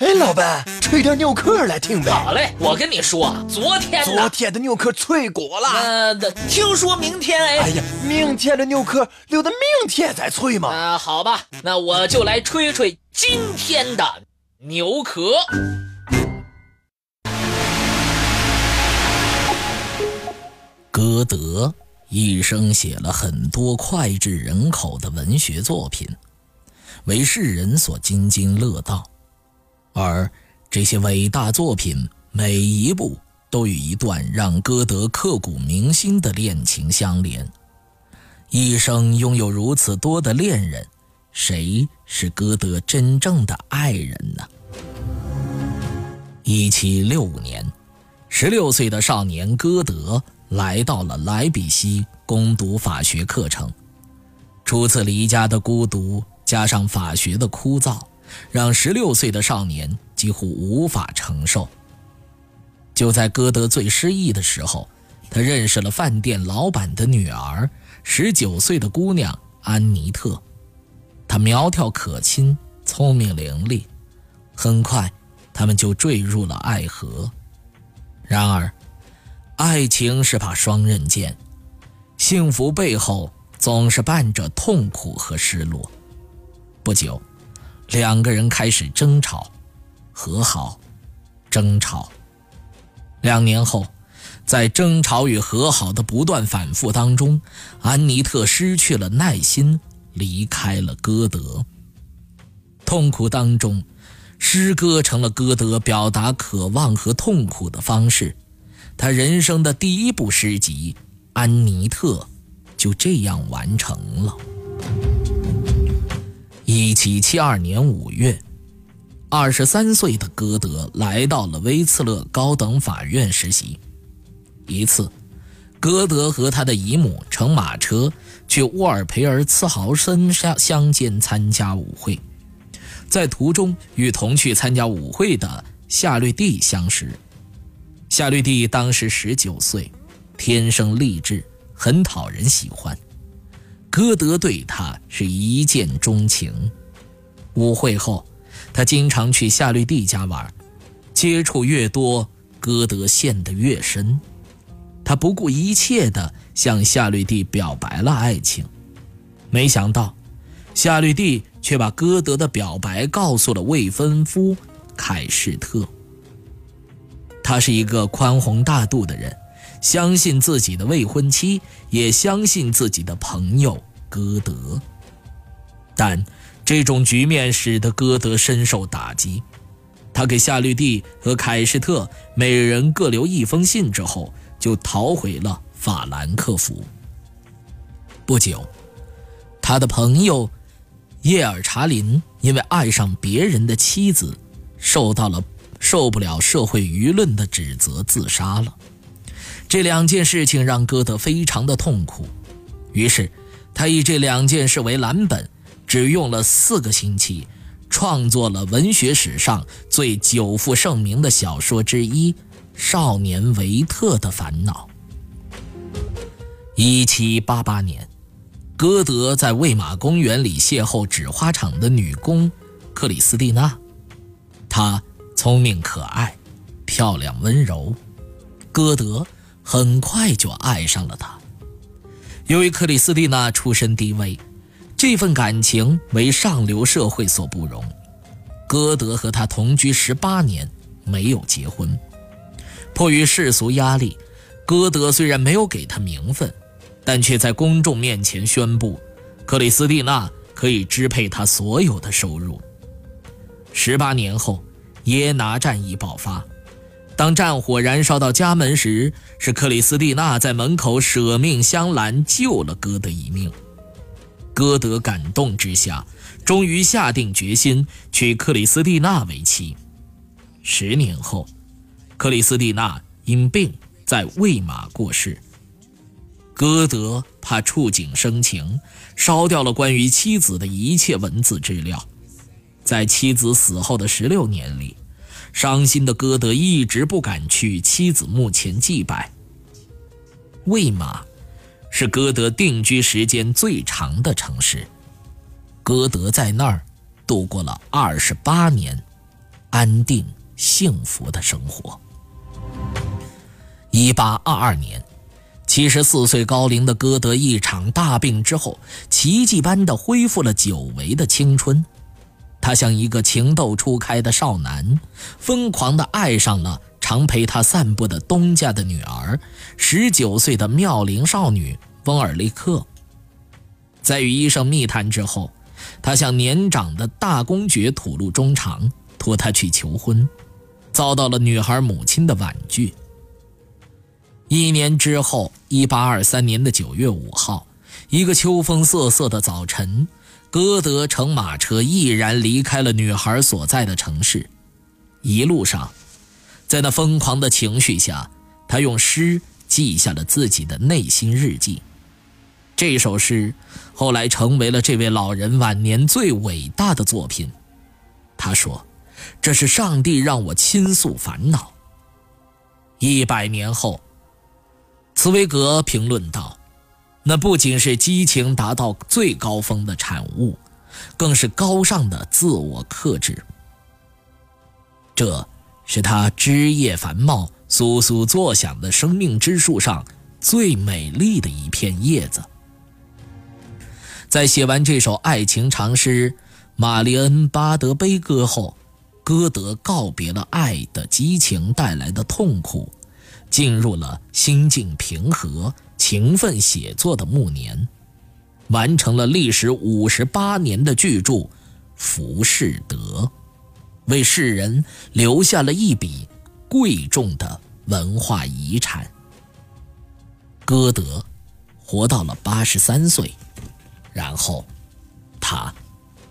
哎，老板，吹点牛壳来听呗。好嘞，我跟你说，昨天昨天的牛壳脆过了。呃，听说明天哎。哎呀，明天的牛壳留到明天再吹嘛。啊，好吧，那我就来吹吹今天的牛壳。歌德一生写了很多脍炙人口的文学作品，为世人所津津乐道。而这些伟大作品，每一部都与一段让歌德刻骨铭心的恋情相连。一生拥有如此多的恋人，谁是歌德真正的爱人呢？一七六五年，十六岁的少年歌德来到了莱比锡攻读法学课程。初次离家的孤独，加上法学的枯燥。让十六岁的少年几乎无法承受。就在歌德最失意的时候，他认识了饭店老板的女儿，十九岁的姑娘安妮特。她苗条可亲，聪明伶俐。很快，他们就坠入了爱河。然而，爱情是把双刃剑，幸福背后总是伴着痛苦和失落。不久。两个人开始争吵，和好，争吵。两年后，在争吵与和好的不断反复当中，安妮特失去了耐心，离开了歌德。痛苦当中，诗歌成了歌德表达渴望和痛苦的方式。他人生的第一部诗集《安妮特》就这样完成了。一七七二年五月，二十三岁的歌德来到了威茨勒高等法院实习。一次，歌德和他的姨母乘马车去沃尔培尔茨豪森乡乡间参加舞会，在途中与同去参加舞会的夏绿蒂相识。夏绿蒂当时十九岁，天生丽质，很讨人喜欢。歌德对他是一见钟情。舞会后，他经常去夏绿蒂家玩，接触越多，歌德陷得越深。他不顾一切地向夏绿蒂表白了爱情，没想到，夏绿蒂却把歌德的表白告诉了未婚夫凯士特。他是一个宽宏大度的人。相信自己的未婚妻，也相信自己的朋友歌德。但这种局面使得歌德深受打击。他给夏绿蒂和凯士特每人各留一封信之后，就逃回了法兰克福。不久，他的朋友叶尔查林因为爱上别人的妻子，受到了受不了社会舆论的指责，自杀了。这两件事情让歌德非常的痛苦，于是他以这两件事为蓝本，只用了四个星期，创作了文学史上最久负盛名的小说之一《少年维特的烦恼》。一七八八年，歌德在魏玛公园里邂逅纸花厂的女工克里斯蒂娜，她聪明可爱，漂亮温柔，歌德。很快就爱上了她。由于克里斯蒂娜出身低微，这份感情为上流社会所不容。歌德和她同居十八年，没有结婚。迫于世俗压力，歌德虽然没有给她名分，但却在公众面前宣布，克里斯蒂娜可以支配他所有的收入。十八年后，耶拿战役爆发。当战火燃烧到家门时，是克里斯蒂娜在门口舍命相拦，救了歌德一命。歌德感动之下，终于下定决心娶克里斯蒂娜为妻。十年后，克里斯蒂娜因病在魏玛过世。歌德怕触景生情，烧掉了关于妻子的一切文字资料。在妻子死后的十六年里。伤心的歌德一直不敢去妻子墓前祭拜。魏玛是歌德定居时间最长的城市，歌德在那儿度过了二十八年，安定幸福的生活。一八二二年，七十四岁高龄的歌德一场大病之后，奇迹般的恢复了久违的青春。他像一个情窦初开的少男，疯狂地爱上了常陪他散步的东家的女儿，十九岁的妙龄少女翁尔利克。在与医生密谈之后，他向年长的大公爵吐露衷肠，托他去求婚，遭到了女孩母亲的婉拒。一年之后，一八二三年的九月五号，一个秋风瑟瑟的早晨。歌德乘马车毅然离开了女孩所在的城市，一路上，在那疯狂的情绪下，他用诗记下了自己的内心日记。这首诗后来成为了这位老人晚年最伟大的作品。他说：“这是上帝让我倾诉烦恼。”一百年后，茨威格评论道。那不仅是激情达到最高峰的产物，更是高尚的自我克制。这是他枝叶繁茂、簌簌作响的生命之树上最美丽的一片叶子。在写完这首爱情长诗《玛丽恩巴德悲歌》后，歌德告别了爱的激情带来的痛苦，进入了心境平和。勤奋写作的暮年，完成了历时五十八年的巨著《浮士德》，为世人留下了一笔贵重的文化遗产。歌德活到了八十三岁，然后他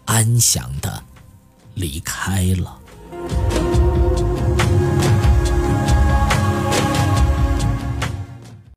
安详的离开了。